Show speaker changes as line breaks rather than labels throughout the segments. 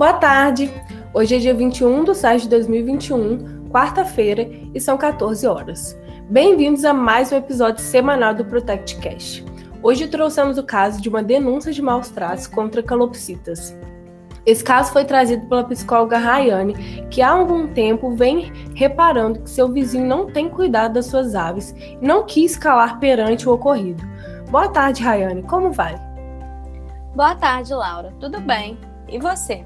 Boa tarde! Hoje é dia 21 de 6 de 2021, quarta-feira, e são 14 horas. Bem-vindos a mais um episódio semanal do Protect Cash. Hoje trouxemos o caso de uma denúncia de maus tratos contra calopsitas. Esse caso foi trazido pela psicóloga Rayane, que há algum tempo vem reparando que seu vizinho não tem cuidado das suas aves e não quis calar perante o ocorrido. Boa tarde, Rayane, como vai?
Boa tarde, Laura. Tudo bem? E você?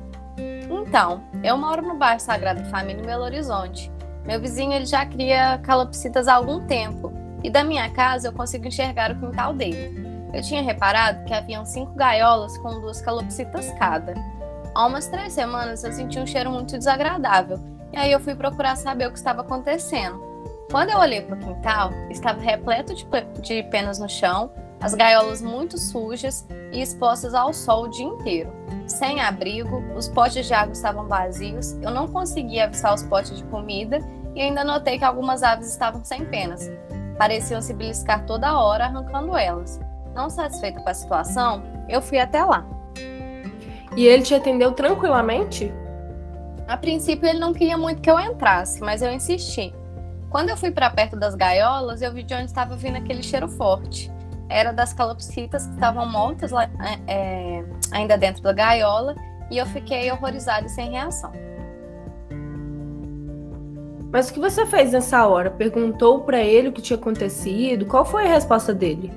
Então, eu moro no bairro Sagrada Família em Belo Horizonte. Meu vizinho ele já cria calopsitas há algum tempo e da minha casa eu consigo enxergar o quintal dele. Eu tinha reparado que haviam cinco gaiolas com duas calopsitas cada. Há umas três semanas eu senti um cheiro muito desagradável e aí eu fui procurar saber o que estava acontecendo. Quando eu olhei para o quintal, estava repleto de, de penas no chão, as gaiolas muito sujas e expostas ao sol o dia inteiro. Sem abrigo, os potes de água estavam vazios, eu não conseguia avistar os potes de comida e ainda notei que algumas aves estavam sem penas. Pareciam se beliscar toda hora, arrancando elas. Não satisfeita com a situação, eu fui até lá.
E ele te atendeu tranquilamente?
A princípio ele não queria muito que eu entrasse, mas eu insisti. Quando eu fui para perto das gaiolas, eu vi de onde estava vindo aquele cheiro forte. Era das calopsitas que estavam mortas lá, é, é, ainda dentro da gaiola e eu fiquei horrorizada e sem reação.
Mas o que você fez nessa hora? Perguntou para ele o que tinha acontecido? Qual foi a resposta dele?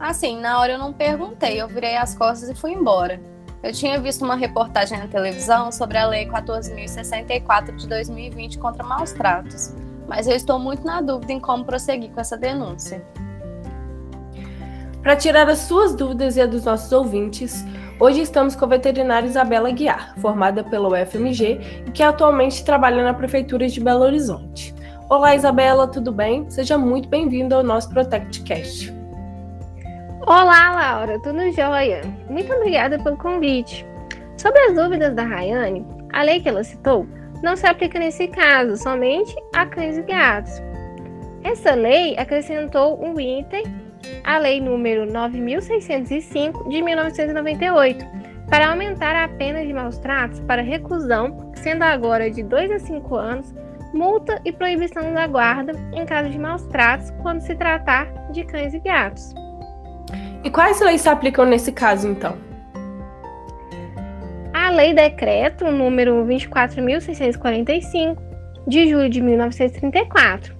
Assim, na hora eu não perguntei, eu virei as costas e fui embora. Eu tinha visto uma reportagem na televisão sobre a Lei 14.064 de 2020 contra maus tratos, mas eu estou muito na dúvida em como prosseguir com essa denúncia.
Para tirar as suas dúvidas e a dos nossos ouvintes, hoje estamos com a veterinária Isabela Guiar, formada pelo UFMG e que atualmente trabalha na Prefeitura de Belo Horizonte. Olá, Isabela, tudo bem? Seja muito bem-vinda ao nosso Protect Cast.
Olá, Laura, tudo jóia? Muito obrigada pelo convite. Sobre as dúvidas da Rayane, a lei que ela citou não se aplica nesse caso, somente a cães e gatos. Essa lei acrescentou um item à lei número 9605 de 1998, para aumentar a pena de maus tratos para reclusão, sendo agora de 2 a 5 anos, multa e proibição da guarda em caso de maus tratos quando se tratar de cães e gatos.
E quais leis se aplicam nesse caso, então?
A Lei Decreto número 24.645, de julho de 1934,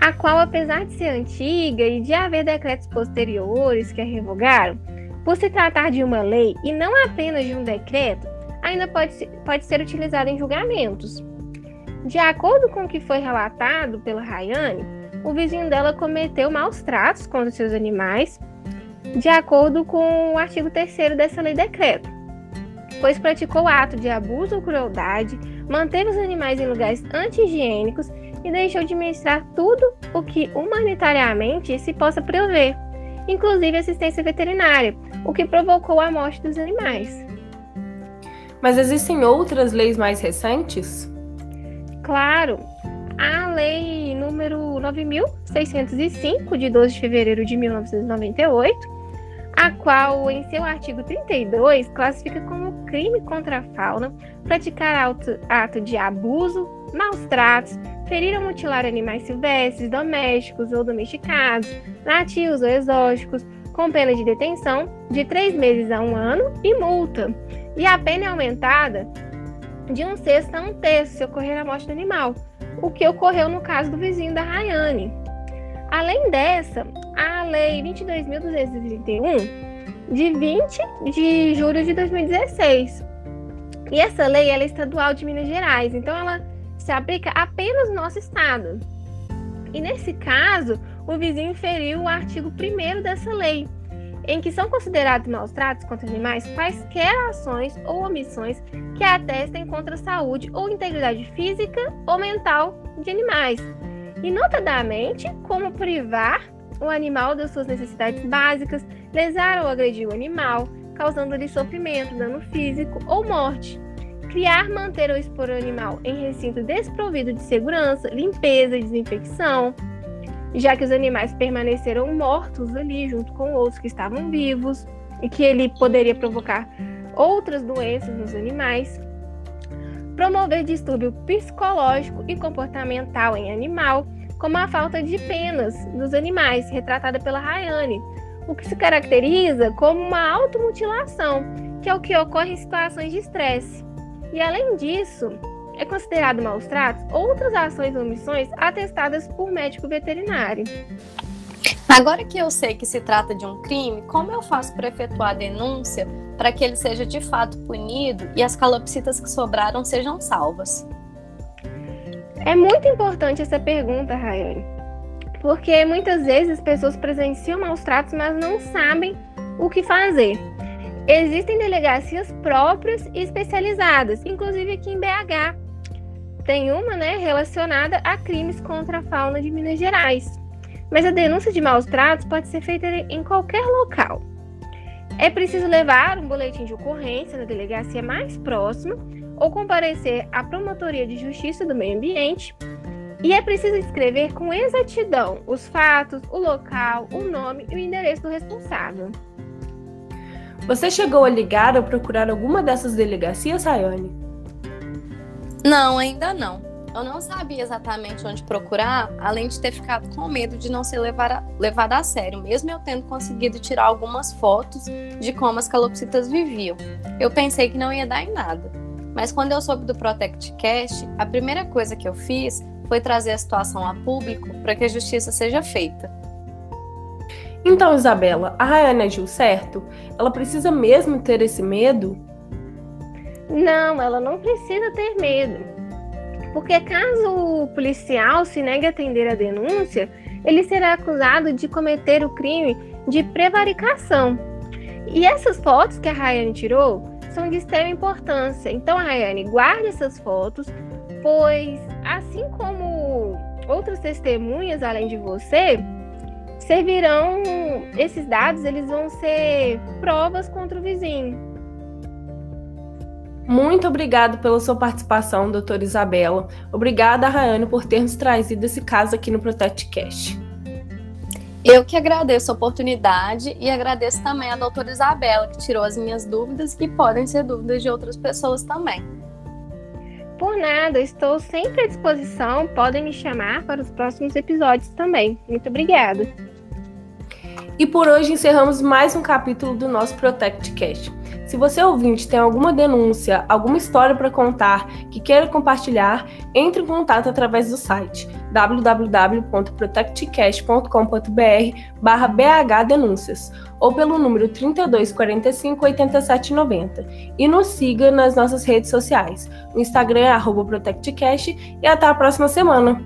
a qual, apesar de ser antiga e de haver decretos posteriores que a revogaram, por se tratar de uma lei e não apenas de um decreto, ainda pode, pode ser utilizada em julgamentos. De acordo com o que foi relatado pela Rayane, o vizinho dela cometeu maus tratos contra seus animais de acordo com o artigo 3 dessa lei decreto, pois praticou ato de abuso ou crueldade, manteve os animais em lugares anti-higiênicos e deixou de ministrar tudo o que humanitariamente se possa prover, inclusive assistência veterinária, o que provocou a morte dos animais.
Mas existem outras leis mais recentes?
Claro, a lei número 9605 de 12 de fevereiro de 1998 a qual, em seu artigo 32, classifica como crime contra a fauna praticar ato, ato de abuso, maus tratos, ferir ou mutilar animais silvestres, domésticos ou domesticados, nativos ou exóticos, com pena de detenção de três meses a um ano e multa. E a pena é aumentada de um sexto a um terço se ocorrer a morte do animal, o que ocorreu no caso do vizinho da Rayane. Além dessa, a Lei 22.231, de 20 de julho de 2016. E essa lei é estadual de Minas Gerais, então ela se aplica apenas no nosso estado. E nesse caso, o vizinho feriu o artigo 1 dessa lei, em que são considerados maus tratos contra animais quaisquer ações ou omissões que atestem contra a saúde ou integridade física ou mental de animais, e notadamente como privar o animal das suas necessidades básicas, lesar ou agredir o animal, causando-lhe sofrimento, dano físico ou morte. Criar, manter ou expor o animal em recinto desprovido de segurança, limpeza e desinfecção, já que os animais permaneceram mortos ali junto com outros que estavam vivos e que ele poderia provocar outras doenças nos animais, promover distúrbio psicológico e comportamental em animal, como a falta de penas dos animais, retratada pela Rayane, o que se caracteriza como uma automutilação, que é o que ocorre em situações de estresse. E além disso, é considerado maus tratos outras ações ou omissões atestadas por médico veterinário.
Agora que eu sei que se trata de um crime, como eu faço para efetuar a denúncia para que ele seja de fato punido e as calopsitas que sobraram sejam salvas?
É muito importante essa pergunta, Rayane, porque muitas vezes as pessoas presenciam maus tratos, mas não sabem o que fazer. Existem delegacias próprias e especializadas, inclusive aqui em BH. Tem uma né, relacionada a crimes contra a fauna de Minas Gerais. Mas a denúncia de maus tratos pode ser feita em qualquer local. É preciso levar um boletim de ocorrência na delegacia mais próxima ou comparecer à Promotoria de Justiça do Meio Ambiente. E é preciso escrever com exatidão os fatos, o local, o nome e o endereço do responsável.
Você chegou a ligar ou procurar alguma dessas delegacias, Rayane?
Não, ainda não. Eu não sabia exatamente onde procurar, além de ter ficado com medo de não ser levada, levada a sério, mesmo eu tendo conseguido tirar algumas fotos de como as calopsitas viviam. Eu pensei que não ia dar em nada. Mas quando eu soube do Protect Cash, a primeira coisa que eu fiz foi trazer a situação a público para que a justiça seja feita.
Então, Isabela, a Rayane agiu certo? Ela precisa mesmo ter esse medo?
Não, ela não precisa ter medo. Porque caso o policial se negue a atender a denúncia, ele será acusado de cometer o crime de prevaricação. E essas fotos que a Rayane tirou são de extrema importância. Então, Rayane, guarde essas fotos, pois assim como outras testemunhas além de você, servirão esses dados, eles vão ser provas contra o vizinho.
Muito obrigado pela sua participação, doutora Isabela. Obrigada, Rayane, por ter nos trazido esse caso aqui no Protect Cash.
Eu que agradeço a oportunidade e agradeço também a doutora Isabela, que tirou as minhas dúvidas, que podem ser dúvidas de outras pessoas também.
Por nada, estou sempre à disposição. Podem me chamar para os próximos episódios também. Muito obrigada.
E por hoje encerramos mais um capítulo do nosso Protect Cast. Se você ouvinte tem alguma denúncia, alguma história para contar que queira compartilhar, entre em contato através do site www.protectcast.com.br bhddenúncias ou pelo número 3245 8790 e nos siga nas nossas redes sociais. O Instagram é protectcast e até a próxima semana.